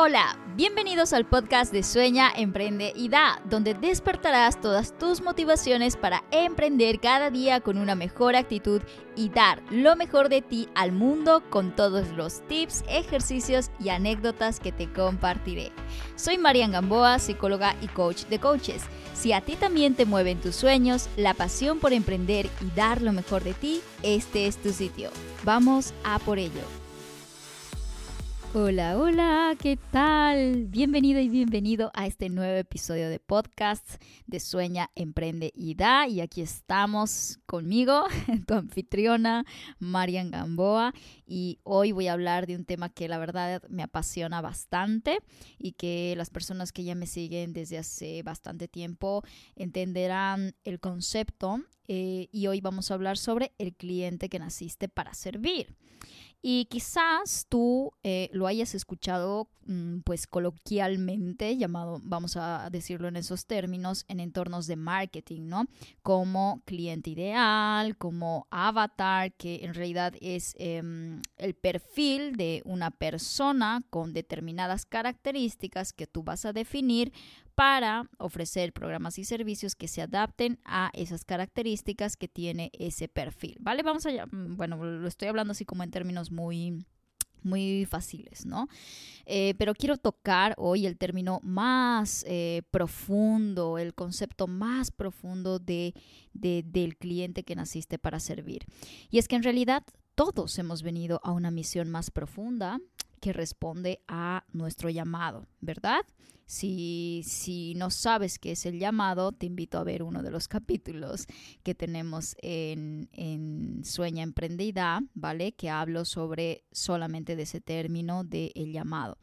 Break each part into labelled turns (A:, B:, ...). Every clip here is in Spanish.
A: Hola, bienvenidos al podcast de Sueña, Emprende y Da, donde despertarás todas tus motivaciones para emprender cada día con una mejor actitud y dar lo mejor de ti al mundo con todos los tips, ejercicios y anécdotas que te compartiré. Soy Marian Gamboa, psicóloga y coach de coaches. Si a ti también te mueven tus sueños, la pasión por emprender y dar lo mejor de ti, este es tu sitio. Vamos a por ello. Hola, hola, ¿qué tal? Bienvenido y bienvenido a este nuevo episodio de podcast de Sueña, Emprende y Da. Y aquí estamos conmigo, tu anfitriona, Marian Gamboa. Y hoy voy a hablar de un tema que la verdad me apasiona bastante y que las personas que ya me siguen desde hace bastante tiempo entenderán el concepto. Eh, y hoy vamos a hablar sobre el cliente que naciste para servir. Y quizás tú eh, lo hayas escuchado mm, pues coloquialmente, llamado, vamos a decirlo en esos términos, en entornos de marketing, ¿no? Como cliente ideal, como avatar, que en realidad es em, el perfil de una persona con determinadas características que tú vas a definir para ofrecer programas y servicios que se adapten a esas características que tiene ese perfil, ¿vale? Vamos allá, mm, bueno, lo estoy hablando así como en términos muy muy fáciles, ¿no? Eh, pero quiero tocar hoy el término más eh, profundo, el concepto más profundo de, del cliente que naciste para servir. Y es que en realidad todos hemos venido a una misión más profunda que responde a nuestro llamado, ¿verdad? Si, si no sabes qué es el llamado, te invito a ver uno de los capítulos que tenemos en, en Sueña Emprendida, ¿vale? Que hablo sobre solamente de ese término de el llamado.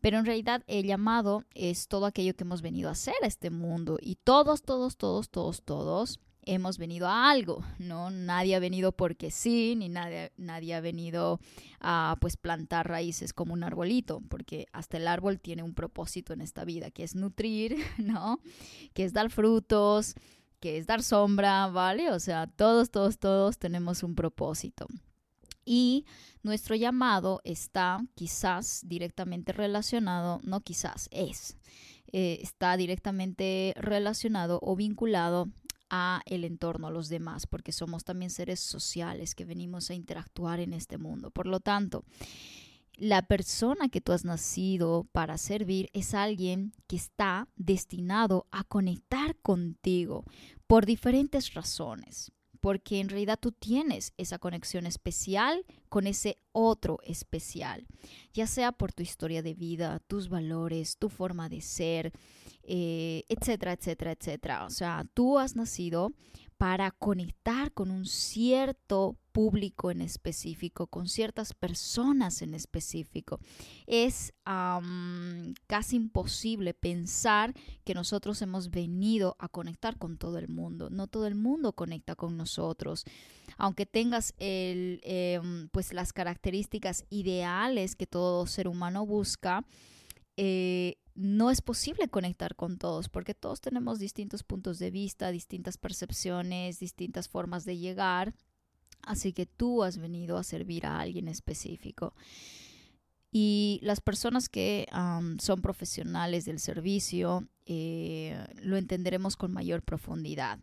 A: Pero en realidad el llamado es todo aquello que hemos venido a hacer a este mundo y todos, todos, todos, todos, todos hemos venido a algo, ¿no? Nadie ha venido porque sí, ni nadie, nadie ha venido a pues plantar raíces como un arbolito, porque hasta el árbol tiene un propósito en esta vida, que es nutrir, ¿no? Que es dar frutos, que es dar sombra, ¿vale? O sea, todos, todos, todos tenemos un propósito. Y nuestro llamado está quizás directamente relacionado, no quizás, es, eh, está directamente relacionado o vinculado a el entorno, a los demás, porque somos también seres sociales que venimos a interactuar en este mundo. Por lo tanto, la persona que tú has nacido para servir es alguien que está destinado a conectar contigo por diferentes razones porque en realidad tú tienes esa conexión especial con ese otro especial, ya sea por tu historia de vida, tus valores, tu forma de ser, eh, etcétera, etcétera, etcétera. O sea, tú has nacido para conectar con un cierto público en específico, con ciertas personas en específico. Es casi imposible pensar que nosotros hemos venido a conectar con todo el mundo. No todo el mundo conecta con nosotros. Aunque tengas em, pues las características ideales que todo ser humano busca, eh, no es posible conectar con todos porque todos tenemos distintos puntos de vista, distintas percepciones, distintas formas de llegar. Así que tú has venido a servir a alguien específico. Y las personas que son profesionales del servicio eh, lo entenderemos con mayor profundidad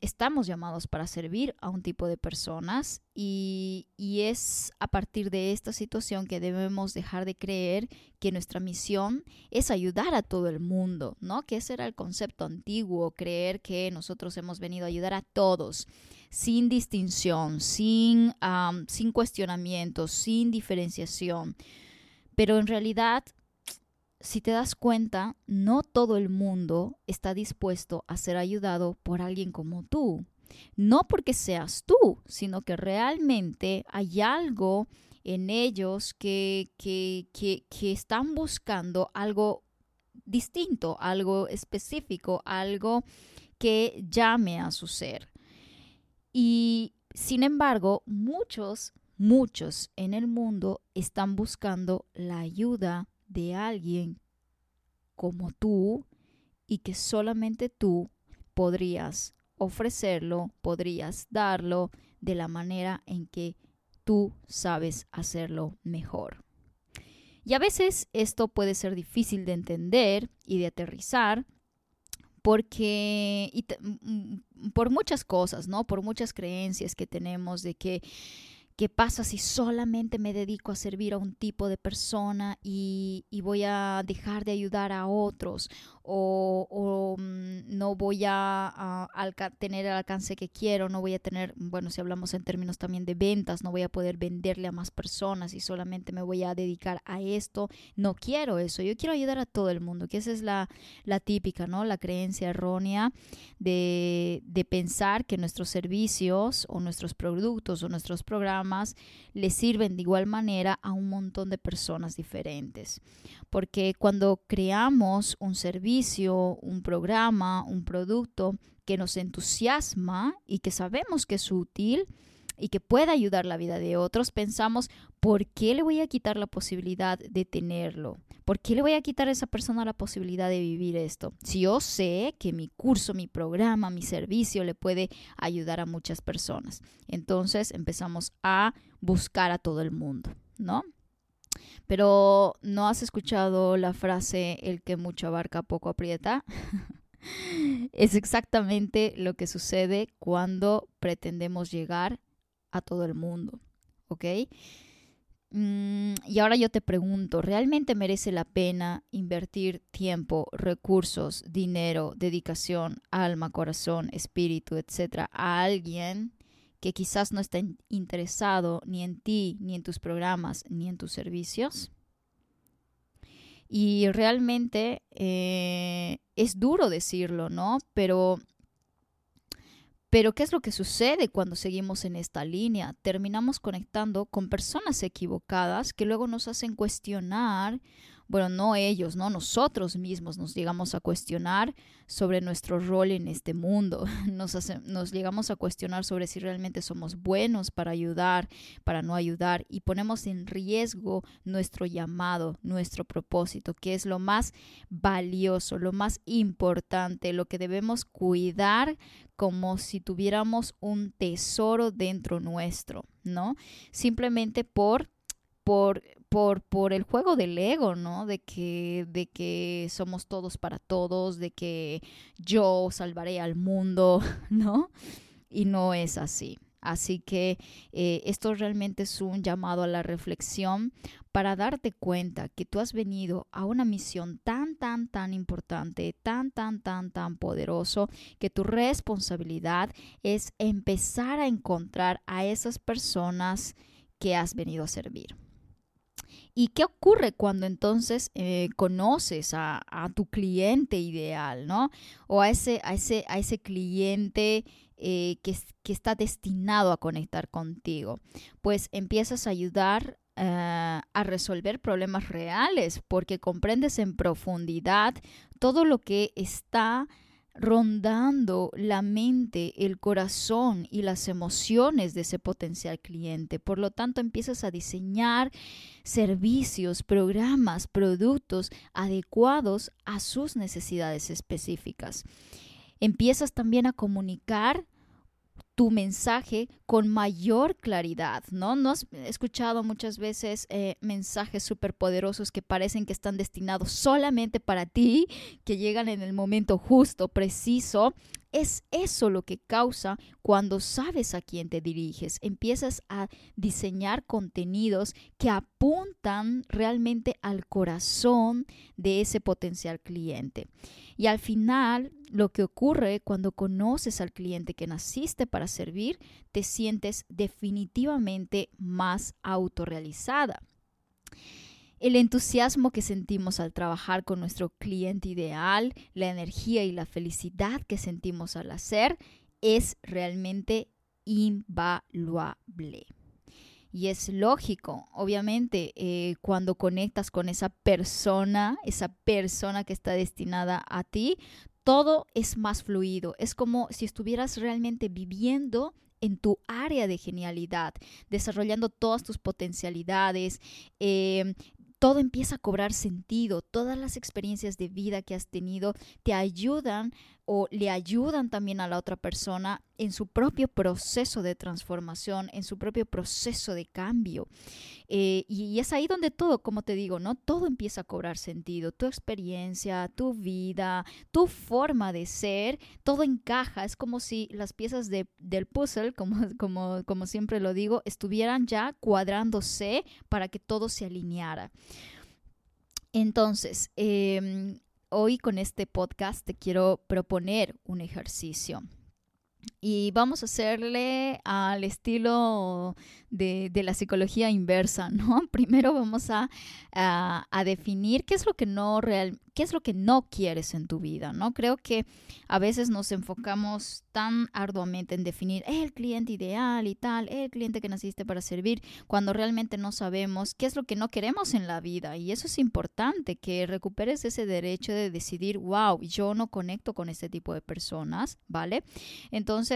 A: estamos llamados para servir a un tipo de personas y, es a partir de esta situación que debemos dejar de creer que nuestra misión es ayudar a todo el mundo, ¿no? Que ese era el concepto antiguo, creer que nosotros hemos venido a ayudar a todos, sin distinción, sin, sin cuestionamiento, sin diferenciación. Pero en realidad si te das cuenta, no todo el mundo está dispuesto a ser ayudado por alguien como tú. No porque seas tú, sino que realmente hay algo en ellos que, que, que, están buscando algo distinto, algo específico, algo que llame a su ser. Y sin embargo, muchos, muchos en el mundo están buscando la ayuda de alguien como tú y que solamente tú podrías ofrecerlo, podrías darlo de la manera en que tú sabes hacerlo mejor. Y a veces esto puede ser difícil de entender y de aterrizar porque por muchas cosas, ¿no? Por muchas creencias que tenemos de que ¿Qué pasa si solamente me dedico a servir a un tipo de persona y, voy a dejar de ayudar a otros? O, mm, no voy a, tener el alcance que quiero, no voy a tener, bueno, si hablamos en términos también de ventas, no voy a poder venderle a más personas y solamente me voy a dedicar a esto. No quiero eso, yo quiero ayudar a todo el mundo, que esa es la, típica, ¿no? La creencia errónea de pensar que nuestros servicios o nuestros productos o nuestros programas le sirven de igual manera a un montón de personas diferentes. Porque cuando creamos un servicio, un programa, un producto que nos entusiasma y que sabemos que es útil, y que puede ayudar la vida de otros, pensamos, ¿por qué le voy a quitar la posibilidad de tenerlo? ¿Por qué le voy a quitar a esa persona la posibilidad de vivir esto? Si yo sé que mi curso, mi programa, mi servicio le puede ayudar a muchas personas. Entonces empezamos a buscar a todo el mundo, ¿no? Pero ¿no has escuchado la frase el que mucho abarca poco aprieta? es exactamente lo que sucede cuando pretendemos llegar a todo el mundo, ¿ok? Mm, y ahora yo te pregunto, ¿realmente merece la pena invertir tiempo, recursos, dinero, dedicación, alma, corazón, espíritu, etcétera, a alguien que quizás no está interesado ni en ti, ni en tus programas, ni en tus servicios? Y realmente eh, es duro decirlo, ¿no? Pero pero ¿qué es lo que sucede cuando seguimos en esta línea? Terminamos conectando con personas equivocadas que luego nos hacen cuestionar bueno, no ellos, no nosotros mismos nos llegamos a cuestionar sobre nuestro rol en este mundo, nos, nos llegamos a cuestionar sobre si realmente somos buenos para ayudar, para no ayudar y ponemos en riesgo nuestro llamado, nuestro propósito, que es lo más valioso, lo más importante, lo que debemos cuidar como si tuviéramos un tesoro dentro nuestro, ¿no? Simplemente por por, por, por el juego del ego, ¿no? De que, de que somos todos para todos, de que yo salvaré al mundo, ¿no? Y no es así. Así que eh, esto realmente es un llamado a la reflexión para darte cuenta que tú has venido a una misión tan, tan, tan importante, tan, tan, tan, tan poderoso, que tu responsabilidad es empezar a encontrar a esas personas que has venido a servir. ¿Y qué ocurre cuando entonces eh, conoces a, tu cliente ideal, ¿no? O a ese, a ese, a ese cliente eh, que, que, está destinado a conectar contigo. Pues empiezas a ayudar eh, a resolver problemas reales porque comprendes en profundidad todo lo que está rondando la mente, el corazón y las emociones de ese potencial cliente. Por lo tanto, empiezas a diseñar servicios, programas, productos adecuados a sus necesidades específicas. Empiezas también a comunicar tu mensaje con mayor claridad, ¿no? No has escuchado muchas veces eh, mensajes súper poderosos que parecen que están destinados solamente para ti, que llegan en el momento justo, preciso, es eso lo que causa cuando sabes a quién te diriges. Empiezas a diseñar contenidos que apuntan realmente al corazón de ese potencial cliente. Y al final, lo que ocurre cuando conoces al cliente que naciste para servir, te sientes definitivamente más autorrealizada. El entusiasmo que sentimos al trabajar con nuestro cliente ideal, la energía y la felicidad que sentimos al hacer es realmente invaluable. Y es lógico, obviamente, eh, cuando conectas con esa persona, esa persona que está destinada a ti, todo es más fluido. Es como si estuvieras realmente viviendo en tu área de genialidad, desarrollando todas tus potencialidades, eh, todo empieza a cobrar sentido. Todas las experiencias de vida que has tenido te ayudan o le ayudan también a la otra persona en su propio proceso de transformación, en su propio proceso de cambio. Eh, y, es ahí donde todo, como te digo, ¿no? Todo empieza a cobrar sentido. Tu experiencia, tu vida, tu forma de ser, todo encaja. Es como si las piezas de, del puzzle, como, como, como siempre lo digo, estuvieran ya cuadrándose para que todo se alineara. Entonces, em, hoy con este podcast te quiero proponer un ejercicio. Y vamos a hacerle al estilo de, la psicología inversa, ¿no? Primero vamos a, a, definir qué es lo que no real, qué es lo que no quieres en tu vida, ¿no? Creo que a veces nos enfocamos tan arduamente en definir el cliente ideal y tal, el cliente que naciste para servir, cuando realmente no sabemos qué es lo que no queremos en la vida. Y eso es importante, que recuperes ese derecho de decidir, wow, yo no conecto con este tipo de personas, ¿vale? Entonces,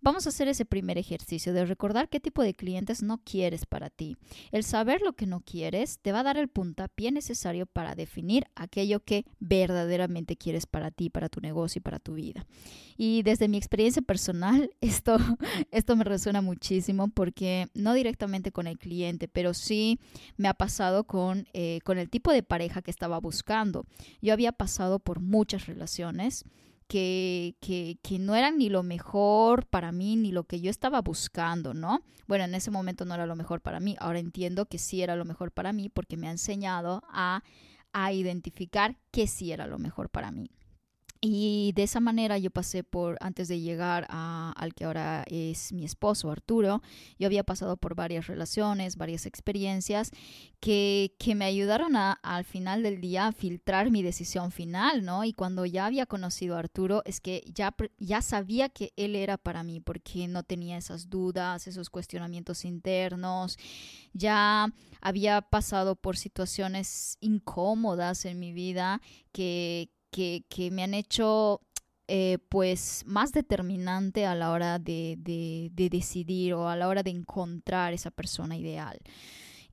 A: Vamos a hacer ese primer ejercicio de recordar qué tipo de clientes no quieres para ti. El saber lo que no quieres te va a dar el puntapié necesario para definir aquello que verdaderamente quieres para ti, para tu negocio y para tu vida. Y desde mi experiencia personal, esto, esto me resuena muchísimo porque no directamente con el cliente, pero sí me ha pasado con, eh, con el tipo de pareja que estaba buscando. Yo había pasado por muchas relaciones que, que, que, no eran ni lo mejor para mí, ni lo que yo estaba buscando, ¿no? Bueno, en ese momento no era lo mejor para mí, ahora entiendo que sí era lo mejor para mí porque me ha enseñado a, a identificar que sí era lo mejor para mí. Y de esa manera yo pasé por, antes de llegar a, al que ahora es mi esposo, Arturo, yo había pasado por varias relaciones, varias experiencias que, que me ayudaron a, al final del día a filtrar mi decisión final, ¿no? Y cuando ya había conocido a Arturo, es que ya, ya sabía que él era para mí, porque no tenía esas dudas, esos cuestionamientos internos, ya había pasado por situaciones incómodas en mi vida que que, me han hecho eh, pues más determinante a la hora de, de, decidir o a la hora de encontrar esa persona ideal.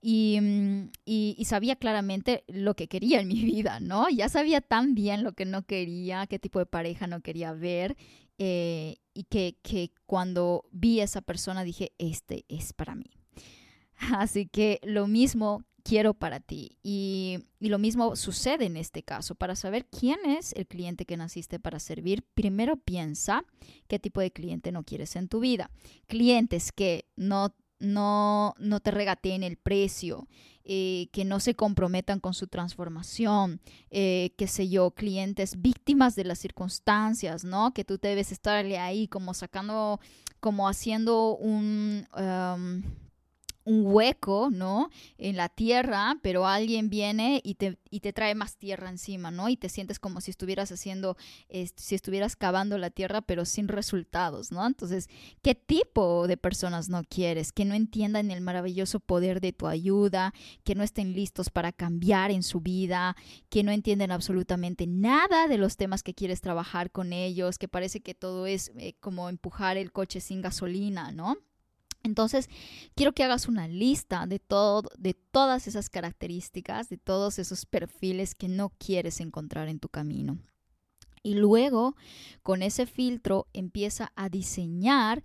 A: Mm, y, y, sabía claramente lo que quería en mi vida, ¿no? Ya sabía tan bien lo que no quería, qué tipo de pareja no quería ver. Eh, y que, que cuando vi a esa persona dije, este es para mí. Así que lo mismo quiero para ti. Y, lo mismo sucede en este caso. Para saber quién es el cliente que naciste para servir, primero piensa qué tipo de cliente no quieres en tu vida. Clientes que no, no, no te regateen el precio, eh, que no se comprometan con su transformación, eh, qué sé yo, clientes víctimas de las circunstancias, ¿no? Que tú debes estarle ahí como sacando, como haciendo un... Um, un hueco, ¿no? En la tierra, pero alguien viene y te, y te trae más tierra encima, ¿no? Y te sientes como si estuvieras haciendo, si estuvieras cavando la tierra, pero sin resultados, ¿no? Entonces, ¿qué tipo de personas no quieres? Que no entiendan el maravilloso poder de tu ayuda, que no estén listos para cambiar en su vida, que no entienden absolutamente nada de los temas que quieres trabajar con ellos, que parece que todo es eh, como empujar el coche sin gasolina, ¿no? Entonces, quiero que hagas una lista de, todo, de todas esas características, de todos esos perfiles que no quieres encontrar en tu camino. Y luego, con ese filtro, empieza a diseñar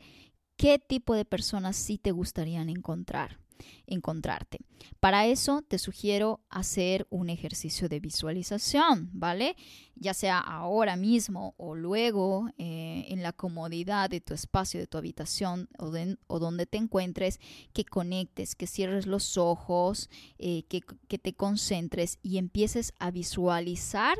A: qué tipo de personas sí te gustarían encontrar encontrarte. Para eso te sugiero hacer un ejercicio de visualización, ¿vale? Ya sea ahora mismo o luego eh, en la comodidad de tu espacio, de tu habitación o, donde te encuentres, que conectes, que cierres los ojos, eh, que te concentres y empieces a visualizar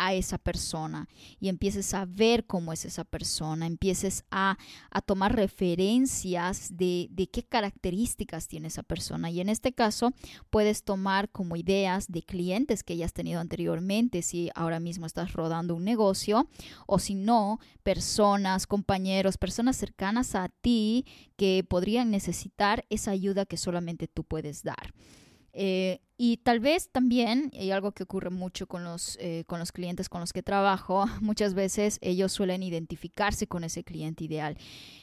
A: a esa persona y empieces a ver cómo es esa persona, empieces a, tomar referencias de, de, qué características tiene esa persona. Y en este caso puedes tomar como ideas de clientes que ya has tenido anteriormente, si ahora mismo estás rodando un negocio, o si no, personas, compañeros, personas cercanas a ti que podrían necesitar esa ayuda que solamente tú puedes dar. Eh, Y tal vez también, y algo que ocurre mucho con los, eh, con los clientes con los que trabajo, muchas veces ellos suelen identificarse con ese cliente ideal.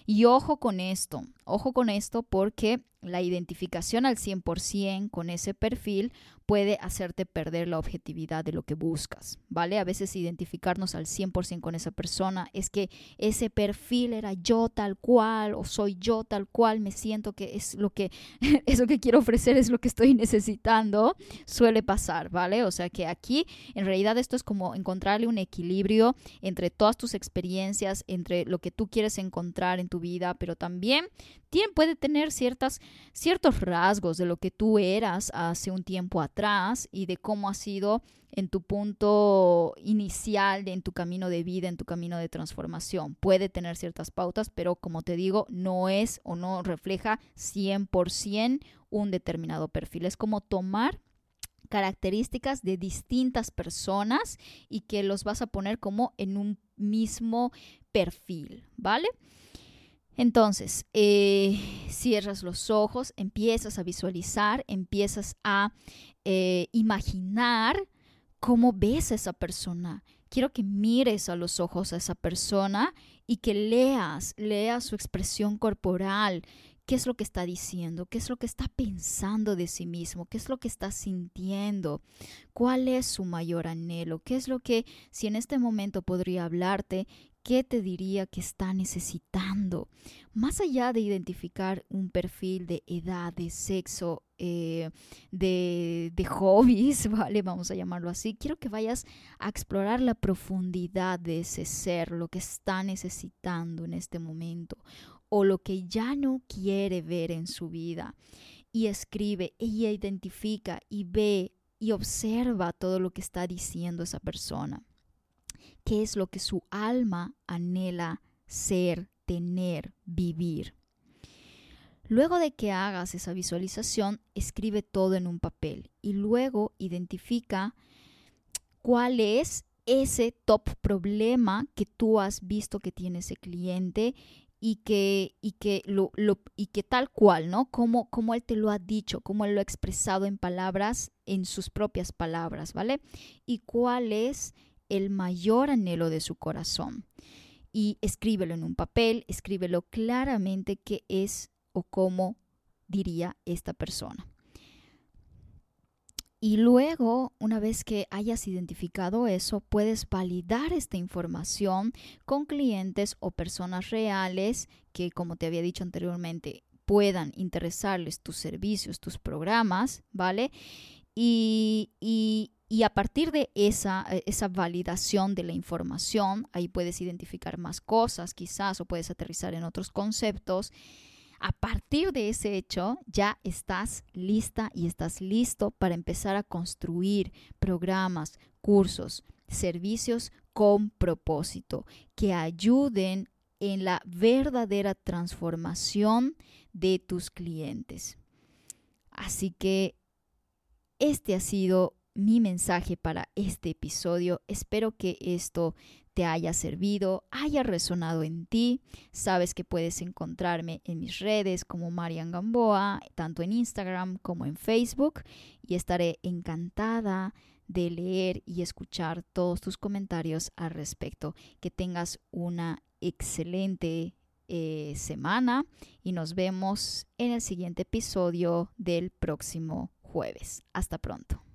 A: Y ojo con esto, ojo con esto porque la identificación al 100% con ese perfil puede hacerte perder la objetividad de lo que buscas, ¿vale? A veces identificarnos al 100% con esa persona es que ese perfil era yo tal cual o soy yo tal cual, me siento que es lo que eso que quiero ofrecer es lo que estoy necesitando, suele pasar, ¿vale? O sea que aquí en realidad esto es como encontrarle un equilibrio entre todas tus experiencias, entre lo que tú quieres encontrar en tu vida, pero también tiene, puede tener ciertas, ciertos rasgos de lo que tú eras hace un tiempo atrás y de cómo ha sido en tu punto inicial, en tu camino de vida, en tu camino de transformación. Puede tener ciertas pautas, pero como te digo, no es o no refleja 100% un determinado perfil. Es como tomar características de distintas personas y que los vas a poner como en un mismo perfil, ¿vale? Entonces, eh, cierras los ojos, empiezas a visualizar, empiezas a eh, imaginar cómo ves a esa persona. Quiero que mires a los ojos a esa persona y que leas, leas su expresión corporal, qué es lo que está diciendo, qué es lo que está pensando de sí mismo, qué es lo que está sintiendo, cuál es su mayor anhelo, qué es lo que, si en este momento podría hablarte, ¿Qué te diría que está necesitando? Más allá de identificar un perfil de edad, de sexo, eh, de, de hobbies, ¿vale? Vamos a llamarlo así. Quiero que vayas a explorar la profundidad de ese ser, lo que está necesitando en este momento o lo que ya no quiere ver en su vida. Y escribe, ella identifica y ve y observa todo lo que está diciendo esa persona qué es lo que su alma anhela ser, tener, vivir. Luego de que hagas esa visualización, escribe todo en un papel y luego identifica cuál es ese top problema que tú has visto que tiene ese cliente y que, y que, lo, y que tal cual, ¿no? Como, como él te lo ha dicho, como él lo ha expresado en palabras, en sus propias palabras, ¿vale? Y cuál es el mayor anhelo de su corazón. Y escríbelo en un papel, escríbelo claramente qué es o cómo diría esta persona. Y luego, una vez que hayas identificado eso, puedes validar esta información con clientes o personas reales que, como te había dicho anteriormente, puedan interesarles tus servicios, tus programas, ¿vale? Y, y, y a partir de esa, eh, esa validación de la información, ahí puedes identificar más cosas quizás o puedes aterrizar en otros conceptos. A partir de ese hecho, ya estás lista y estás listo para empezar a construir programas, cursos, servicios con propósito que ayuden en la verdadera transformación de tus clientes. Así que este ha sido mi mensaje para este episodio. Espero que esto te haya servido, haya resonado en ti. Sabes que puedes encontrarme en mis redes como Marian Gamboa, tanto en Instagram como en Facebook, y estaré encantada de leer y escuchar todos tus comentarios al respecto. Que tengas una excelente eh, semana y nos vemos en el siguiente episodio del próximo jueves. Hasta pronto.